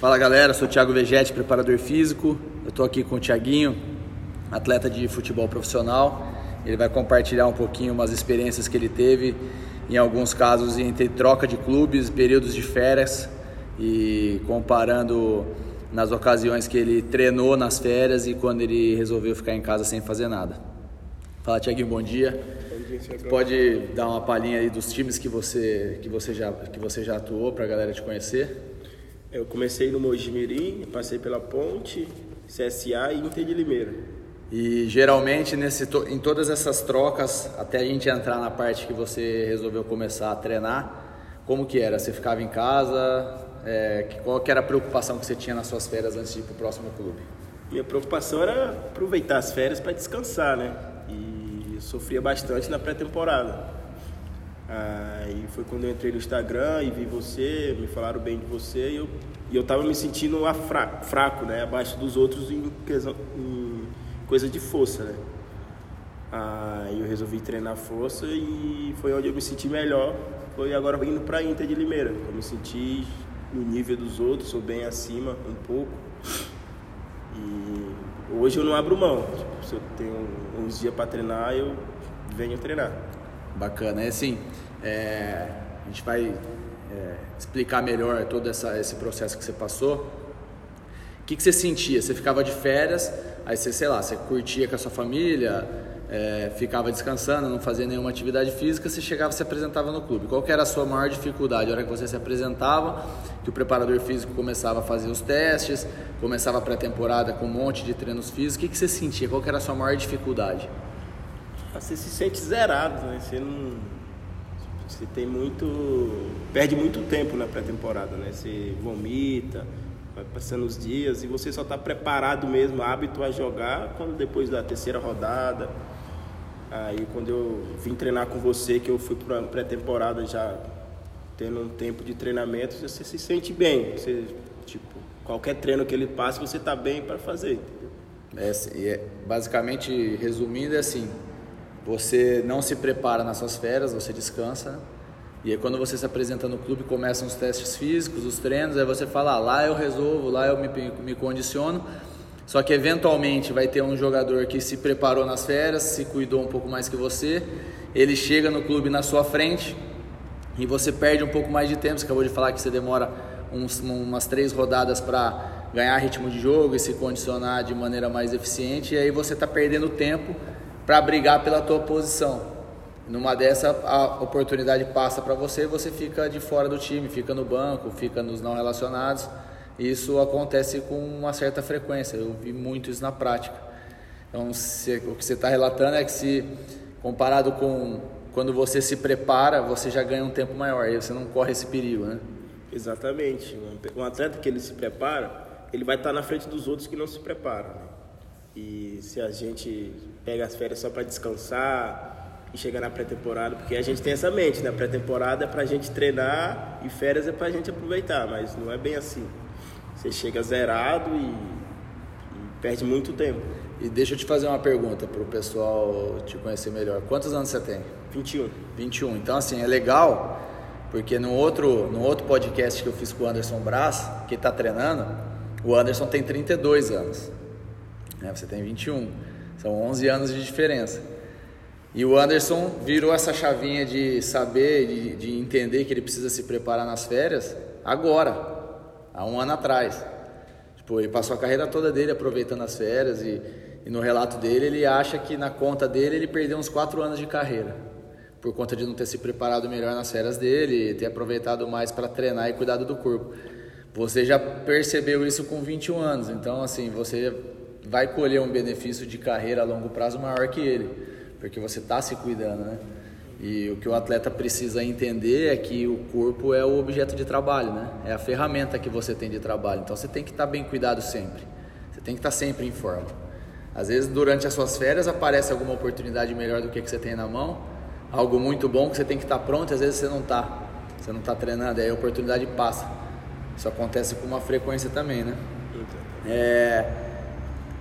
Fala galera, sou o Thiago Vegetti, preparador físico. Eu estou aqui com o Thiaguinho, atleta de futebol profissional. Ele vai compartilhar um pouquinho umas experiências que ele teve, em alguns casos entre troca de clubes, períodos de férias e comparando nas ocasiões que ele treinou nas férias e quando ele resolveu ficar em casa sem fazer nada. Fala Thiaguinho, bom dia. Bom dia, Pode dar uma palhinha aí dos times que você que você já que você já atuou para a galera te conhecer? Eu comecei no Mojimirim, passei pela Ponte, CSA e Inter de Limeira. E geralmente nesse, em todas essas trocas, até a gente entrar na parte que você resolveu começar a treinar, como que era? Você ficava em casa? É, qual que era a preocupação que você tinha nas suas férias antes de ir para o próximo clube? Minha preocupação era aproveitar as férias para descansar, né? E sofria bastante na pré-temporada. Aí foi quando eu entrei no Instagram e vi você, me falaram bem de você e eu, e eu tava me sentindo fraco, fraco, né? Abaixo dos outros em, em coisa de força, né? Aí eu resolvi treinar força e foi onde eu me senti melhor. Foi agora indo pra Inter de Limeira. Eu me senti no nível dos outros, sou bem acima um pouco. E hoje eu não abro mão. Tipo, se eu tenho uns dias para treinar, eu venho treinar. Bacana. É assim, é, a gente vai é, explicar melhor todo essa, esse processo que você passou. O que, que você sentia? Você ficava de férias, aí você, sei lá, você curtia com a sua família, é, ficava descansando, não fazia nenhuma atividade física, você chegava e se apresentava no clube. Qual era a sua maior dificuldade? A hora que você se apresentava, que o preparador físico começava a fazer os testes, começava a pré-temporada com um monte de treinos físicos, o que, que você sentia? Qual era a sua maior dificuldade? Você se sente zerado, né? Você não você tem muito. perde muito tempo na pré-temporada, né? Você vomita, vai passando os dias e você só está preparado mesmo, hábito a jogar quando depois da terceira rodada. Aí quando eu vim treinar com você, que eu fui para pré-temporada já tendo um tempo de treinamento, você se sente bem. Você, tipo, qualquer treino que ele passe, você está bem para fazer. É, é, basicamente, resumindo, é assim, você não se prepara nas suas férias, você descansa. E aí quando você se apresenta no clube, começam os testes físicos, os treinos, aí você fala, ah, lá eu resolvo, lá eu me, me condiciono. Só que eventualmente vai ter um jogador que se preparou nas férias, se cuidou um pouco mais que você, ele chega no clube na sua frente e você perde um pouco mais de tempo. Você acabou de falar que você demora uns, umas três rodadas para ganhar ritmo de jogo e se condicionar de maneira mais eficiente, e aí você está perdendo tempo para brigar pela tua posição. Numa dessa a oportunidade passa para você, você fica de fora do time, fica no banco, fica nos não relacionados. Isso acontece com uma certa frequência. Eu vi muito isso na prática. Então, se, o que você está relatando é que se comparado com quando você se prepara, você já ganha um tempo maior. Aí você não corre esse perigo, né? Exatamente. Um atleta que ele se prepara, ele vai estar na frente dos outros que não se preparam. Né? E se a gente pega as férias só para descansar e chegar na pré-temporada, porque a gente tem essa mente, né? Pré-temporada é para a gente treinar e férias é para a gente aproveitar, mas não é bem assim. Você chega zerado e, e perde muito tempo. E deixa eu te fazer uma pergunta para o pessoal te conhecer melhor. Quantos anos você tem? 21. 21. Então, assim, é legal, porque no outro, no outro podcast que eu fiz com o Anderson Brás, que está treinando, o Anderson tem 32 anos né? Você tem 21. São 11 anos de diferença. E o Anderson virou essa chavinha de saber, de, de entender que ele precisa se preparar nas férias agora, há um ano atrás. Tipo, ele passou a carreira toda dele aproveitando as férias e, e no relato dele ele acha que na conta dele ele perdeu uns 4 anos de carreira por conta de não ter se preparado melhor nas férias dele, ter aproveitado mais para treinar e cuidado do corpo. Você já percebeu isso com 21 anos, então assim, você vai colher um benefício de carreira a longo prazo maior que ele, porque você está se cuidando, né? E o que o atleta precisa entender é que o corpo é o objeto de trabalho, né? É a ferramenta que você tem de trabalho. Então você tem que estar tá bem cuidado sempre. Você tem que estar tá sempre em forma. Às vezes durante as suas férias aparece alguma oportunidade melhor do que, que você tem na mão, algo muito bom que você tem que estar tá pronto, às vezes você não está. Você não está treinando, aí a oportunidade passa. Isso acontece com uma frequência também, né? É,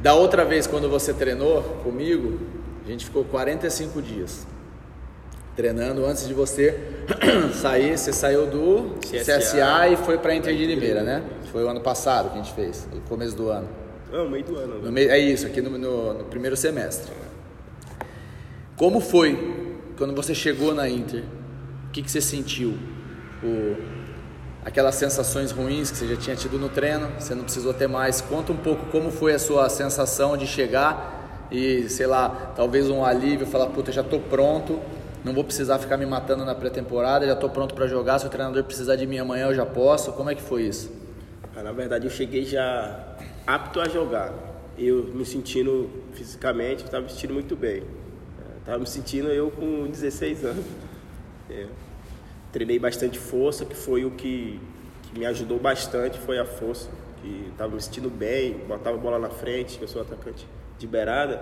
da outra vez, quando você treinou comigo, a gente ficou 45 dias. treinando antes de você sair. Você saiu do CSA, CSA e foi para Inter de Limeira, né? Foi o ano passado que a gente fez, no começo do ano. Não, meio do ano. No meio, é isso, aqui no, no, no primeiro semestre. Como foi quando você chegou na Inter? O que, que você sentiu? O, aquelas sensações ruins que você já tinha tido no treino, você não precisou ter mais. Conta um pouco como foi a sua sensação de chegar e, sei lá, talvez um alívio, falar, puta, já tô pronto, não vou precisar ficar me matando na pré-temporada, já tô pronto para jogar, se o treinador precisar de mim amanhã eu já posso. Como é que foi isso? Na verdade, eu cheguei já apto a jogar. Eu me sentindo fisicamente, estava me sentindo muito bem. Estava me sentindo eu com 16 anos. É. Treinei bastante força, que foi o que, que me ajudou bastante, foi a força. Que estava me sentindo bem, botava a bola na frente, eu sou atacante de beirada.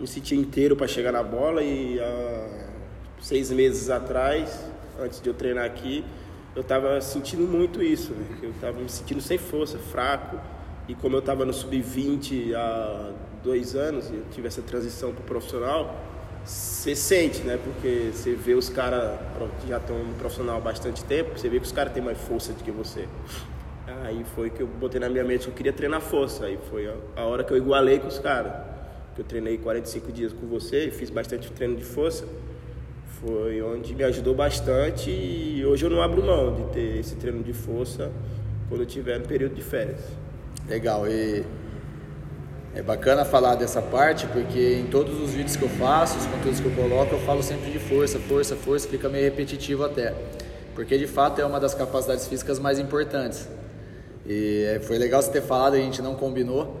Me sentia inteiro para chegar na bola e há seis meses atrás, antes de eu treinar aqui, eu estava sentindo muito isso, né? Eu estava me sentindo sem força, fraco. E como eu estava no sub-20 há dois anos, e eu tive essa transição para o profissional, você sente, né? Porque você vê os caras que já estão no profissional há bastante tempo, você vê que os caras têm mais força do que você. Aí foi que eu botei na minha mente que eu queria treinar força. Aí foi a hora que eu igualei com os caras. Que eu treinei 45 dias com você e fiz bastante treino de força. Foi onde me ajudou bastante e hoje eu não abro mão de ter esse treino de força quando eu tiver no período de férias. Legal, e é bacana falar dessa parte porque em todos os vídeos que eu faço, os conteúdos que eu coloco, eu falo sempre de força, força, força, fica meio repetitivo até. Porque de fato é uma das capacidades físicas mais importantes. E é, foi legal você ter falado, a gente não combinou,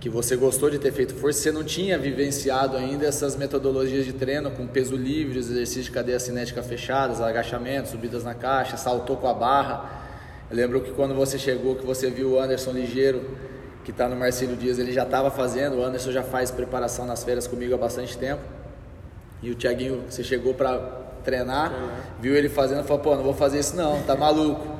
que você gostou de ter feito força, você não tinha vivenciado ainda essas metodologias de treino com peso livre, os exercícios de cadeia cinética fechadas, agachamentos, subidas na caixa, saltou com a barra. Eu lembro que quando você chegou, que você viu o Anderson Ligeiro que está no Marcelo Dias, ele já estava fazendo, o Anderson já faz preparação nas férias comigo há bastante tempo. E o Thiaguinho, você chegou para treinar, viu ele fazendo, falou, pô, não vou fazer isso não, tá maluco.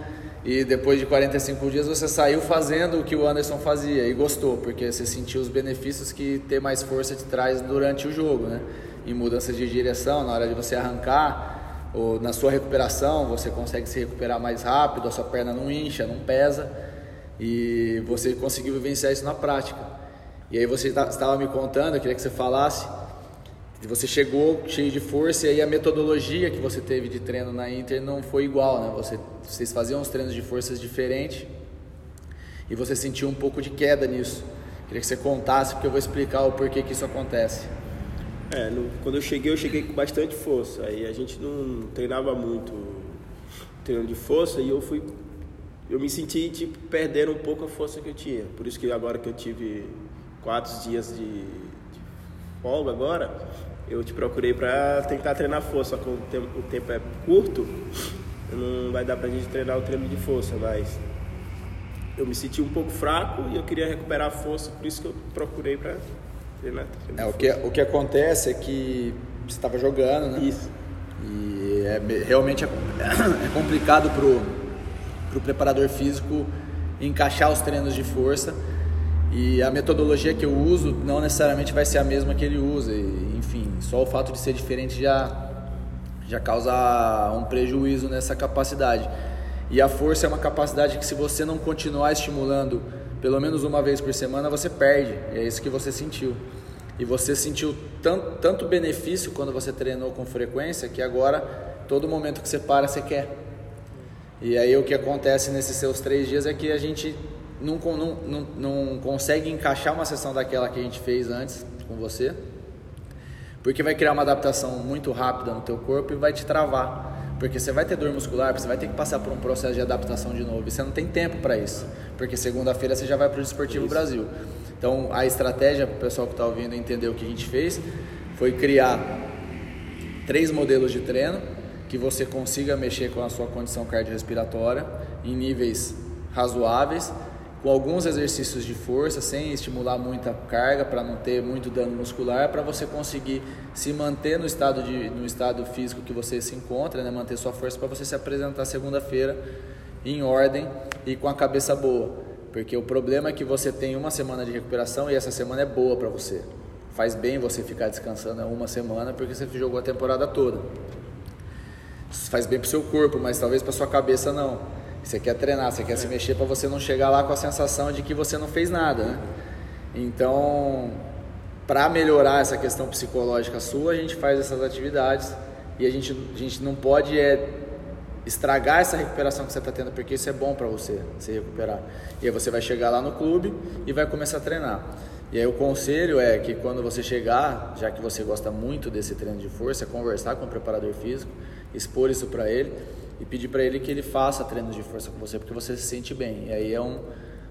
E depois de 45 dias você saiu fazendo o que o Anderson fazia e gostou, porque você sentiu os benefícios que ter mais força te traz durante o jogo, né? Em mudanças de direção, na hora de você arrancar, ou na sua recuperação, você consegue se recuperar mais rápido, a sua perna não incha, não pesa. E você conseguiu vivenciar isso na prática. E aí você estava me contando, eu queria que você falasse, que você chegou cheio de força e aí a metodologia que você teve de treino na Inter não foi igual, né? Você, vocês faziam uns treinos de forças diferentes e você sentiu um pouco de queda nisso. Queria que você contasse, porque eu vou explicar o porquê que isso acontece. É, no, quando eu cheguei, eu cheguei com bastante força. Aí a gente não treinava muito treino de força e eu fui eu me senti tipo perdendo um pouco a força que eu tinha. Por isso que agora que eu tive quatro dias de, de folga agora, eu te procurei para tentar treinar força. Só que o tempo, o tempo é curto, não vai dar pra gente treinar o treino de força, mas eu me senti um pouco fraco e eu queria recuperar a força, por isso que eu procurei para treinar. É, o, que, o que acontece é que você estava jogando, né? Isso. E é, realmente é, é complicado pro para o preparador físico encaixar os treinos de força e a metodologia que eu uso não necessariamente vai ser a mesma que ele usa. E, enfim, só o fato de ser diferente já já causa um prejuízo nessa capacidade. E a força é uma capacidade que se você não continuar estimulando pelo menos uma vez por semana, você perde. E é isso que você sentiu. E você sentiu tanto, tanto benefício quando você treinou com frequência que agora todo momento que você para você quer. E aí o que acontece nesses seus três dias é que a gente não, não, não, não consegue encaixar uma sessão daquela que a gente fez antes com você, porque vai criar uma adaptação muito rápida no teu corpo e vai te travar. Porque você vai ter dor muscular, você vai ter que passar por um processo de adaptação de novo. E você não tem tempo para isso. Porque segunda-feira você já vai para o Desportivo isso. Brasil. Então a estratégia para o pessoal que está ouvindo entender o que a gente fez foi criar três modelos de treino que você consiga mexer com a sua condição cardiorrespiratória em níveis razoáveis, com alguns exercícios de força, sem estimular muita carga para não ter muito dano muscular, para você conseguir se manter no estado, de, no estado físico que você se encontra, né? manter sua força para você se apresentar segunda-feira em ordem e com a cabeça boa. Porque o problema é que você tem uma semana de recuperação e essa semana é boa para você. Faz bem você ficar descansando uma semana porque você jogou a temporada toda. Faz bem pro seu corpo, mas talvez para sua cabeça não. Você quer treinar, você quer se mexer para você não chegar lá com a sensação de que você não fez nada, né? Então, para melhorar essa questão psicológica sua, a gente faz essas atividades e a gente, a gente não pode é, estragar essa recuperação que você está tendo, porque isso é bom para você, se recuperar. E aí você vai chegar lá no clube e vai começar a treinar. E aí o conselho é que quando você chegar, já que você gosta muito desse treino de força, é conversar com o preparador físico, expor isso para ele e pedir para ele que ele faça treinos de força com você, porque você se sente bem. E aí é um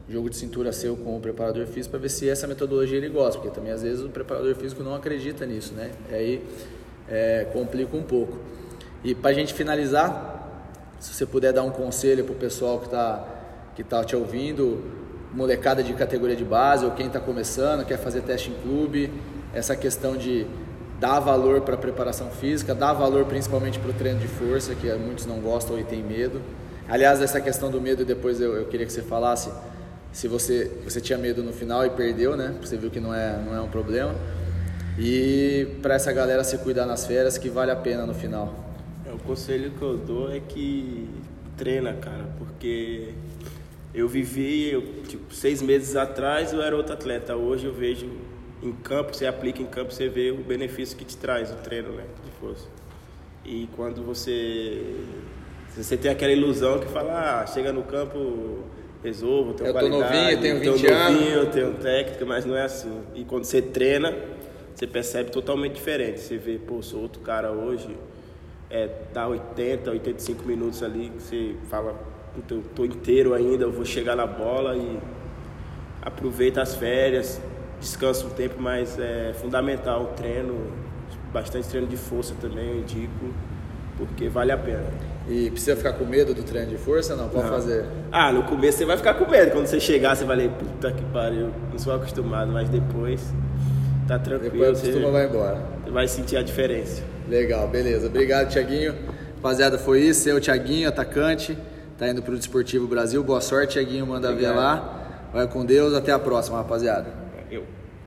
jogo de cintura seu com o preparador físico para ver se essa metodologia ele gosta, porque também às vezes o preparador físico não acredita nisso, né? E aí é, complica um pouco. E para a gente finalizar, se você puder dar um conselho para o pessoal que está que tá te ouvindo, molecada de categoria de base ou quem está começando, quer fazer teste em clube, essa questão de dar valor para a preparação física, dar valor principalmente para o treino de força, que muitos não gostam e têm medo. Aliás, essa questão do medo, depois eu, eu queria que você falasse se você, você tinha medo no final e perdeu, né? Você viu que não é, não é um problema. E para essa galera se cuidar nas férias, que vale a pena no final. É, o conselho que eu dou é que treina, cara, porque eu vivi, eu, tipo, seis meses atrás eu era outro atleta. Hoje eu vejo em campo, você aplica em campo, você vê o benefício que te traz o treino né, de força. E quando você. Você tem aquela ilusão que fala, ah, chega no campo, resolvo, tenho eu qualidade. Novinho, tenho 20 tô novinho, anos. tenho técnica, mas não é assim. E quando você treina, você percebe totalmente diferente. Você vê, pô, sou outro cara hoje, é, dá 80, 85 minutos ali, que você fala, eu tô inteiro ainda, eu vou chegar na bola e aproveita as férias, descansa um tempo, mas é fundamental o treino, bastante treino de força também, eu indico, porque vale a pena. E precisa ficar com medo do treino de força? Não, pode não. fazer. Ah, no começo você vai ficar com medo. Quando você chegar, você vai ler, puta que pariu, não sou acostumado, mas depois tá tranquilo. Depois acostuma, vai embora. Você vai sentir a diferença. Legal, beleza. Obrigado, Tiaguinho. Rapaziada, foi isso. Eu, Tiaguinho, atacante. Tá indo pro Desportivo Brasil. Boa sorte, Tiaguinho. Manda Obrigado. ver lá. Vai com Deus. Até a próxima, rapaziada. Eu.